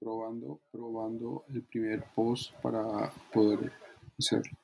probando, probando el primer post para poder hacerlo.